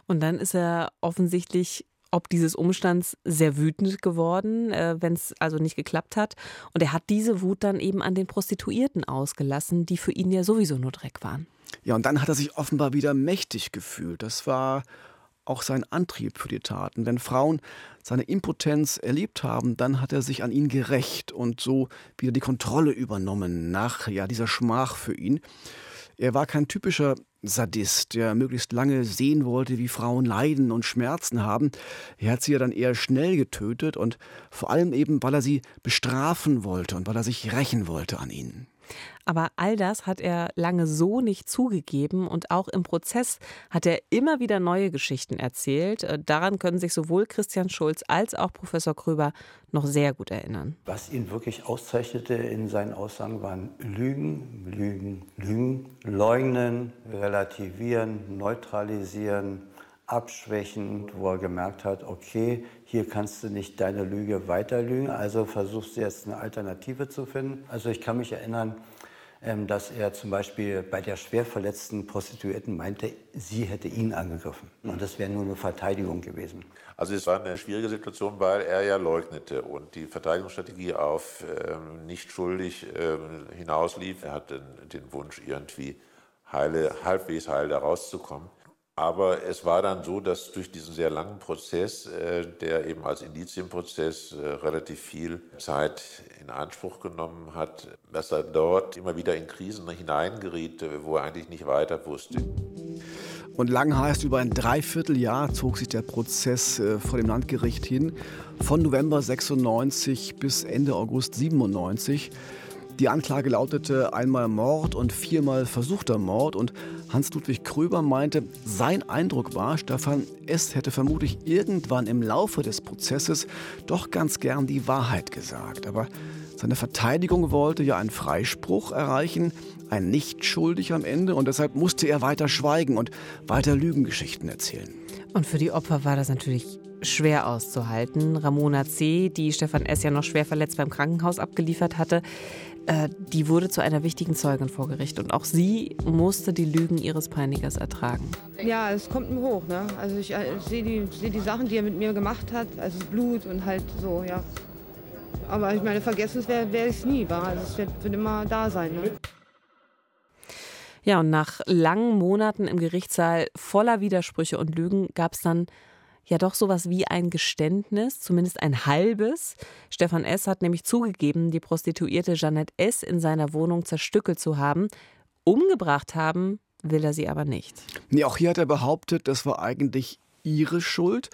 Und dann ist er offensichtlich ob dieses Umstands sehr wütend geworden, äh, wenn es also nicht geklappt hat. Und er hat diese Wut dann eben an den Prostituierten ausgelassen, die für ihn ja sowieso nur Dreck waren. Ja, und dann hat er sich offenbar wieder mächtig gefühlt. Das war auch sein Antrieb für die Taten. Wenn Frauen seine Impotenz erlebt haben, dann hat er sich an ihnen gerecht und so wieder die Kontrolle übernommen nach ja, dieser Schmach für ihn. Er war kein typischer Sadist, der möglichst lange sehen wollte, wie Frauen leiden und Schmerzen haben. Er hat sie ja dann eher schnell getötet und vor allem eben, weil er sie bestrafen wollte und weil er sich rächen wollte an ihnen. Aber all das hat er lange so nicht zugegeben und auch im Prozess hat er immer wieder neue Geschichten erzählt. Äh, daran können sich sowohl Christian Schulz als auch Professor Kröber noch sehr gut erinnern. Was ihn wirklich auszeichnete in seinen Aussagen waren Lügen, Lügen, Lügen, Leugnen, Relativieren, Neutralisieren, Abschwächen, wo er gemerkt hat, okay, hier kannst du nicht deine Lüge weiterlügen, also versuchst du jetzt eine Alternative zu finden. Also ich kann mich erinnern, ähm, dass er zum Beispiel bei der schwer verletzten Prostituierten meinte, sie hätte ihn angegriffen. Und das wäre nur eine Verteidigung gewesen. Also es war eine schwierige Situation, weil er ja leugnete und die Verteidigungsstrategie auf ähm, nicht schuldig ähm, hinauslief. Er hatte den, den Wunsch, irgendwie heile, halbwegs heil da rauszukommen. Aber es war dann so, dass durch diesen sehr langen Prozess, äh, der eben als Indizienprozess äh, relativ viel Zeit in Anspruch genommen hat, dass er dort immer wieder in Krisen hineingeriet, wo er eigentlich nicht weiter wusste. Und lang heißt, über ein Dreivierteljahr zog sich der Prozess äh, vor dem Landgericht hin, von November 96 bis Ende August 97. Die Anklage lautete einmal Mord und viermal versuchter Mord und Hans-Ludwig Kröber meinte, sein Eindruck war, Stefan S. hätte vermutlich irgendwann im Laufe des Prozesses doch ganz gern die Wahrheit gesagt. Aber seine Verteidigung wollte ja einen Freispruch erreichen, ein Nichtschuldig am Ende und deshalb musste er weiter schweigen und weiter Lügengeschichten erzählen. Und für die Opfer war das natürlich schwer auszuhalten. Ramona C., die Stefan S. ja noch schwer verletzt beim Krankenhaus abgeliefert hatte, äh, die wurde zu einer wichtigen Zeugin vor Gericht. Und auch sie musste die Lügen ihres Peinigers ertragen. Ja, es kommt mir hoch. Ne? Also ich, äh, ich sehe die, seh die Sachen, die er mit mir gemacht hat, also Blut und halt so, ja. Aber ich meine, vergessen werde werd ich es nie. War. Also es wird, wird, immer da sein. Ne? Ja, und nach langen Monaten im Gerichtssaal voller Widersprüche und Lügen gab es dann ja doch sowas wie ein Geständnis, zumindest ein halbes. Stefan S. hat nämlich zugegeben, die Prostituierte Jeanette S. in seiner Wohnung zerstückelt zu haben. Umgebracht haben will er sie aber nicht. Nee, auch hier hat er behauptet, das war eigentlich ihre Schuld.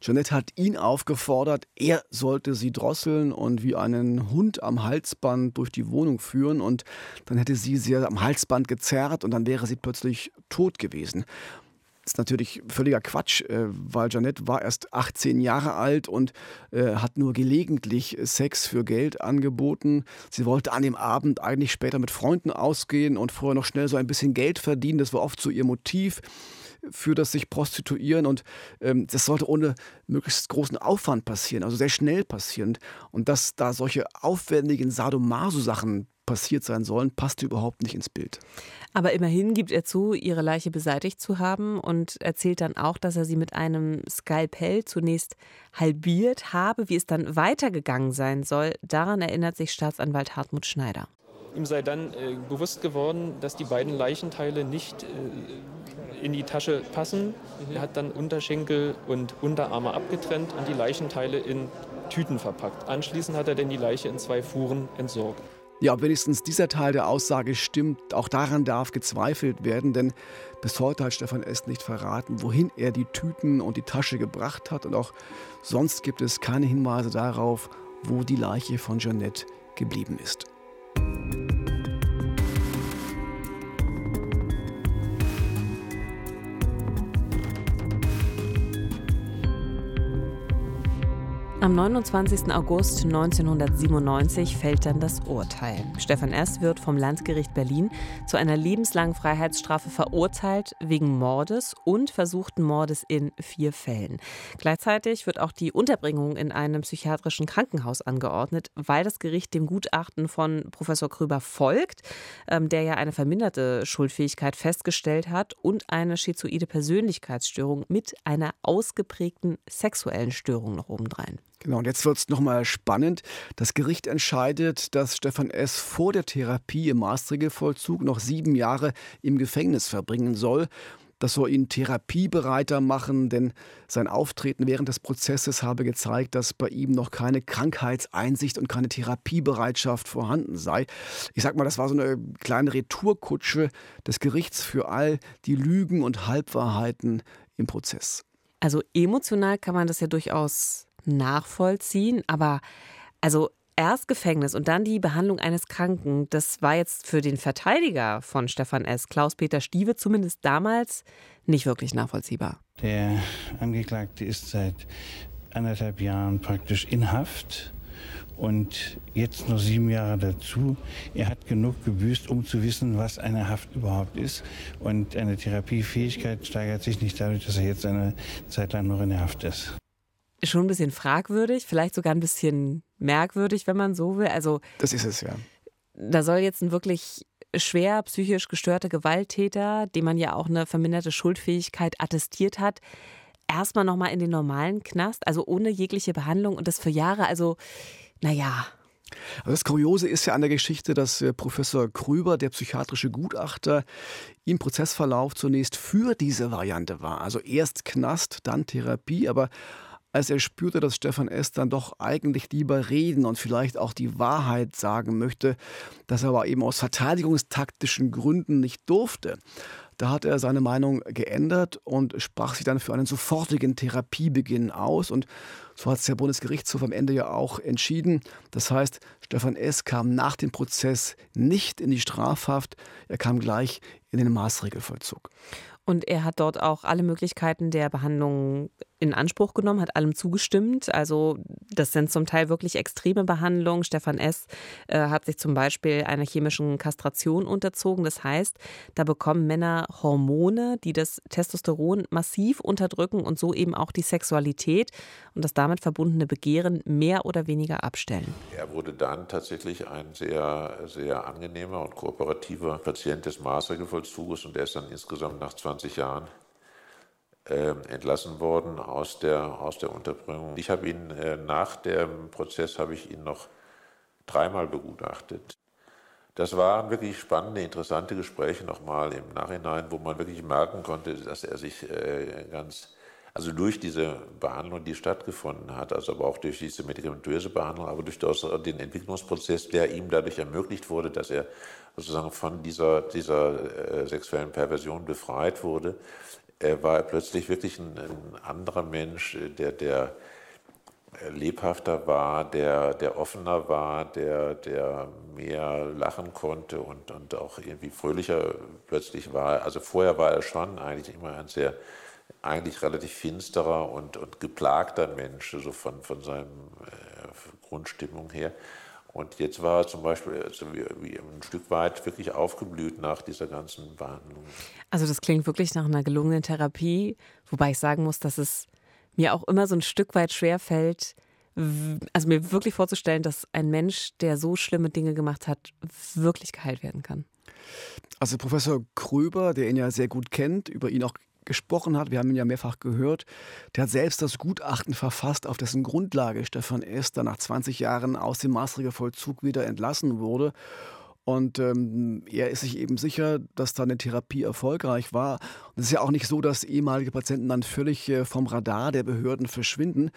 Jeanette hat ihn aufgefordert, er sollte sie drosseln und wie einen Hund am Halsband durch die Wohnung führen und dann hätte sie sie am Halsband gezerrt und dann wäre sie plötzlich tot gewesen ist natürlich völliger Quatsch, äh, weil Janette war erst 18 Jahre alt und äh, hat nur gelegentlich Sex für Geld angeboten. Sie wollte an dem Abend eigentlich später mit Freunden ausgehen und vorher noch schnell so ein bisschen Geld verdienen. Das war oft so ihr Motiv für das sich prostituieren und ähm, das sollte ohne möglichst großen Aufwand passieren, also sehr schnell passieren. Und dass da solche aufwendigen Sadomaso-Sachen passiert sein sollen, passte überhaupt nicht ins Bild. Aber immerhin gibt er zu, ihre Leiche beseitigt zu haben und erzählt dann auch, dass er sie mit einem Skalpell zunächst halbiert habe. Wie es dann weitergegangen sein soll, daran erinnert sich Staatsanwalt Hartmut Schneider. Ihm sei dann äh, bewusst geworden, dass die beiden Leichenteile nicht äh, in die Tasche passen. Mhm. Er hat dann Unterschenkel und Unterarme abgetrennt und die Leichenteile in Tüten verpackt. Anschließend hat er dann die Leiche in zwei Fuhren entsorgt. Ja, ob wenigstens dieser Teil der Aussage stimmt, auch daran darf gezweifelt werden, denn bis heute hat Stefan S. nicht verraten, wohin er die Tüten und die Tasche gebracht hat und auch sonst gibt es keine Hinweise darauf, wo die Leiche von Jeanette geblieben ist. Am 29. August 1997 fällt dann das Urteil. Stefan S. wird vom Landgericht Berlin zu einer lebenslangen Freiheitsstrafe verurteilt wegen Mordes und versuchten Mordes in vier Fällen. Gleichzeitig wird auch die Unterbringung in einem psychiatrischen Krankenhaus angeordnet, weil das Gericht dem Gutachten von Professor Krüber folgt, ähm, der ja eine verminderte Schuldfähigkeit festgestellt hat und eine schizoide Persönlichkeitsstörung mit einer ausgeprägten sexuellen Störung noch obendrein. Genau, und jetzt wird es nochmal spannend. Das Gericht entscheidet, dass Stefan S. vor der Therapie im Maßregelvollzug noch sieben Jahre im Gefängnis verbringen soll. Das soll ihn therapiebereiter machen, denn sein Auftreten während des Prozesses habe gezeigt, dass bei ihm noch keine Krankheitseinsicht und keine Therapiebereitschaft vorhanden sei. Ich sag mal, das war so eine kleine Retourkutsche des Gerichts für all die Lügen und Halbwahrheiten im Prozess. Also emotional kann man das ja durchaus nachvollziehen, aber also erst Gefängnis und dann die Behandlung eines Kranken, das war jetzt für den Verteidiger von Stefan S., Klaus-Peter Stieve, zumindest damals nicht wirklich nachvollziehbar. Der Angeklagte ist seit anderthalb Jahren praktisch in Haft und jetzt noch sieben Jahre dazu. Er hat genug gebüßt, um zu wissen, was eine Haft überhaupt ist. Und eine Therapiefähigkeit steigert sich nicht dadurch, dass er jetzt eine Zeit lang noch in der Haft ist schon ein bisschen fragwürdig, vielleicht sogar ein bisschen merkwürdig, wenn man so will. Also das ist es ja. Da soll jetzt ein wirklich schwer psychisch gestörter Gewalttäter, dem man ja auch eine verminderte Schuldfähigkeit attestiert hat, erstmal nochmal in den normalen Knast, also ohne jegliche Behandlung und das für Jahre. Also, naja, also das Kuriose ist ja an der Geschichte, dass äh, Professor Krüber, der psychiatrische Gutachter, im Prozessverlauf zunächst für diese Variante war. Also erst Knast, dann Therapie, aber als er spürte, dass Stefan S. dann doch eigentlich lieber reden und vielleicht auch die Wahrheit sagen möchte, das aber eben aus verteidigungstaktischen Gründen nicht durfte. Da hat er seine Meinung geändert und sprach sich dann für einen sofortigen Therapiebeginn aus. Und so hat es der Bundesgerichtshof am Ende ja auch entschieden. Das heißt, Stefan S. kam nach dem Prozess nicht in die Strafhaft, er kam gleich in den Maßregelvollzug. Und er hat dort auch alle Möglichkeiten der Behandlung in Anspruch genommen, hat allem zugestimmt. Also das sind zum Teil wirklich extreme Behandlungen. Stefan S. Äh, hat sich zum Beispiel einer chemischen Kastration unterzogen. Das heißt, da bekommen Männer Hormone, die das Testosteron massiv unterdrücken und so eben auch die Sexualität und das damit verbundene Begehren mehr oder weniger abstellen. Er wurde dann tatsächlich ein sehr, sehr angenehmer und kooperativer Patient des Maßregelvollzuges und er ist dann insgesamt nach 20 Jahren entlassen worden aus der, aus der Unterbringung. Ich habe ihn äh, nach dem Prozess habe ich ihn noch dreimal begutachtet. Das waren wirklich spannende, interessante Gespräche nochmal im Nachhinein, wo man wirklich merken konnte, dass er sich äh, ganz, also durch diese Behandlung, die stattgefunden hat, also aber auch durch diese medikamentöse Behandlung, aber durch den Entwicklungsprozess, der ihm dadurch ermöglicht wurde, dass er sozusagen von dieser, dieser sexuellen Perversion befreit wurde, er war plötzlich wirklich ein, ein anderer Mensch, der, der lebhafter war, der, der offener war, der, der mehr lachen konnte und, und auch irgendwie fröhlicher plötzlich war. Also vorher war er schon eigentlich immer ein sehr, eigentlich relativ finsterer und, und geplagter Mensch, so von, von seiner äh, Grundstimmung her. Und jetzt war er zum Beispiel also wie, wie ein Stück weit wirklich aufgeblüht nach dieser ganzen Behandlung. Also das klingt wirklich nach einer gelungenen Therapie, wobei ich sagen muss, dass es mir auch immer so ein Stück weit schwer fällt, also mir wirklich vorzustellen, dass ein Mensch, der so schlimme Dinge gemacht hat, wirklich geheilt werden kann. Also Professor Kröber, der ihn ja sehr gut kennt, über ihn auch gesprochen hat, wir haben ihn ja mehrfach gehört, der hat selbst das Gutachten verfasst, auf dessen Grundlage Stefan Esther nach 20 Jahren aus dem Maßregelvollzug wieder entlassen wurde. Und ähm, er ist sich eben sicher, dass da eine Therapie erfolgreich war. Und es ist ja auch nicht so, dass ehemalige Patienten dann völlig äh, vom Radar der Behörden verschwinden.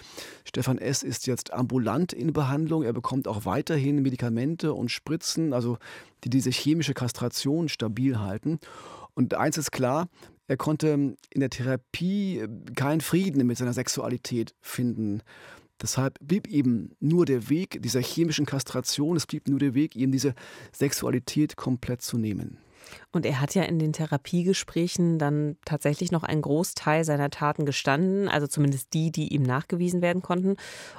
Stefan S. ist jetzt ambulant in Behandlung. Er bekommt auch weiterhin Medikamente und Spritzen, also die diese chemische Kastration stabil halten. Und eins ist klar, er konnte in der Therapie äh, keinen Frieden mit seiner Sexualität finden. Deshalb blieb eben nur der Weg dieser chemischen Kastration, es blieb nur der Weg, ihm diese Sexualität komplett zu nehmen. Und er hat ja in den Therapiegesprächen dann tatsächlich noch einen Großteil seiner Taten gestanden, also zumindest die, die ihm nachgewiesen werden konnten.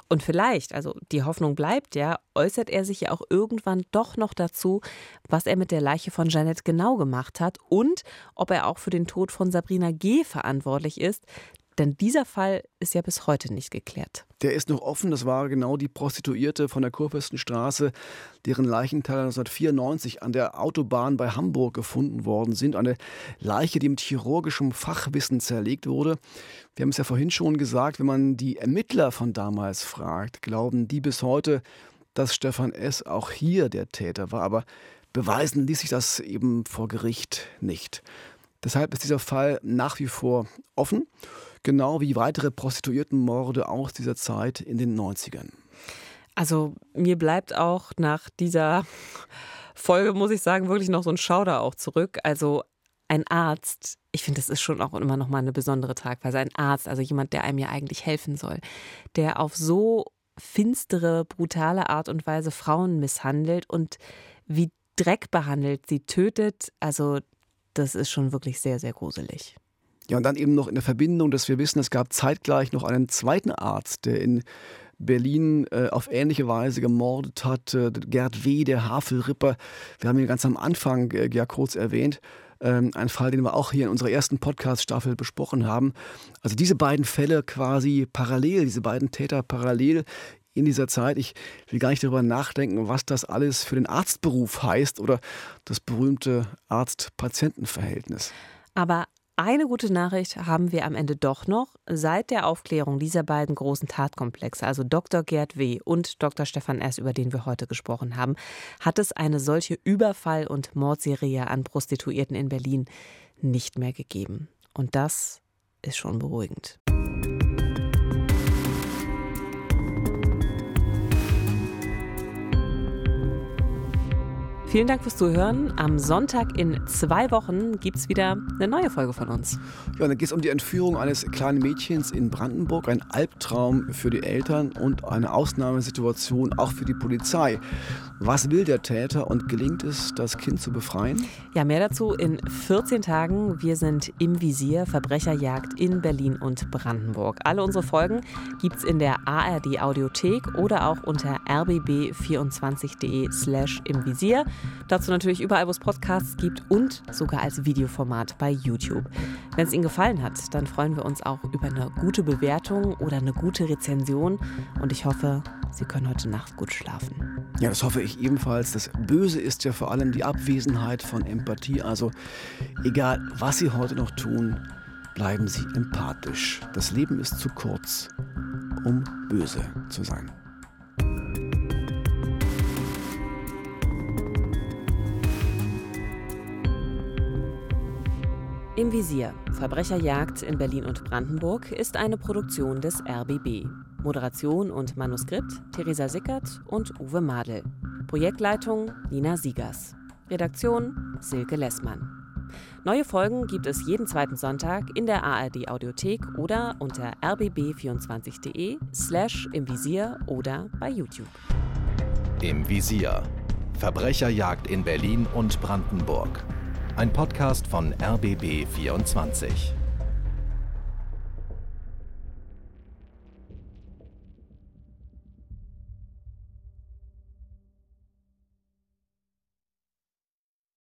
Und vielleicht, also die Hoffnung bleibt ja, äußert er sich ja auch irgendwann doch noch dazu, was er mit der Leiche von Janet genau gemacht hat und ob er auch für den Tod von Sabrina G. verantwortlich ist. Denn dieser Fall ist ja bis heute nicht geklärt. Der ist noch offen. Das war genau die Prostituierte von der Kurfürstenstraße, deren Leichenteile 1994 an der Autobahn bei Hamburg gefunden worden sind. Eine Leiche, die mit chirurgischem Fachwissen zerlegt wurde. Wir haben es ja vorhin schon gesagt, wenn man die Ermittler von damals fragt, glauben die bis heute, dass Stefan S. auch hier der Täter war. Aber beweisen ließ sich das eben vor Gericht nicht. Deshalb ist dieser Fall nach wie vor offen genau wie weitere Prostituiertenmorde aus dieser Zeit in den 90ern. Also mir bleibt auch nach dieser Folge, muss ich sagen, wirklich noch so ein Schauder auch zurück. Also ein Arzt, ich finde, das ist schon auch immer noch mal eine besondere Tragweise. Ein Arzt, also jemand, der einem ja eigentlich helfen soll, der auf so finstere, brutale Art und Weise Frauen misshandelt und wie Dreck behandelt, sie tötet. Also das ist schon wirklich sehr, sehr gruselig. Ja, und dann eben noch in der Verbindung, dass wir wissen, es gab zeitgleich noch einen zweiten Arzt, der in Berlin äh, auf ähnliche Weise gemordet hat. Äh, Gerd W., der Havelripper. Wir haben ihn ganz am Anfang äh, ja kurz erwähnt. Ähm, ein Fall, den wir auch hier in unserer ersten Podcast-Staffel besprochen haben. Also diese beiden Fälle quasi parallel, diese beiden Täter parallel in dieser Zeit. Ich will gar nicht darüber nachdenken, was das alles für den Arztberuf heißt oder das berühmte Arzt-Patienten-Verhältnis. Aber eine gute Nachricht haben wir am Ende doch noch. Seit der Aufklärung dieser beiden großen Tatkomplexe, also Dr. Gerd W. und Dr. Stefan S., über den wir heute gesprochen haben, hat es eine solche Überfall- und Mordserie an Prostituierten in Berlin nicht mehr gegeben. Und das ist schon beruhigend. Vielen Dank fürs Zuhören. Am Sonntag in zwei Wochen gibt es wieder eine neue Folge von uns. Ja, dann geht es um die Entführung eines kleinen Mädchens in Brandenburg. Ein Albtraum für die Eltern und eine Ausnahmesituation auch für die Polizei. Was will der Täter und gelingt es, das Kind zu befreien? Ja, mehr dazu in 14 Tagen. Wir sind im Visier Verbrecherjagd in Berlin und Brandenburg. Alle unsere Folgen gibt es in der ARD Audiothek oder auch unter rbb24.de slash im Visier. Dazu natürlich überall, wo es Podcasts gibt und sogar als Videoformat bei YouTube. Wenn es Ihnen gefallen hat, dann freuen wir uns auch über eine gute Bewertung oder eine gute Rezension. Und ich hoffe, Sie können heute Nacht gut schlafen. Ja, das hoffe ich ebenfalls. Das Böse ist ja vor allem die Abwesenheit von Empathie. Also egal, was Sie heute noch tun, bleiben Sie empathisch. Das Leben ist zu kurz, um böse zu sein. Im Visier Verbrecherjagd in Berlin und Brandenburg ist eine Produktion des RBB. Moderation und Manuskript Theresa Sickert und Uwe Madel. Projektleitung Nina Siegers. Redaktion Silke Lessmann. Neue Folgen gibt es jeden zweiten Sonntag in der ARD Audiothek oder unter rbb24.de slash im Visier oder bei YouTube. Im Visier. Verbrecherjagd in Berlin und Brandenburg. Ein Podcast von RBB 24.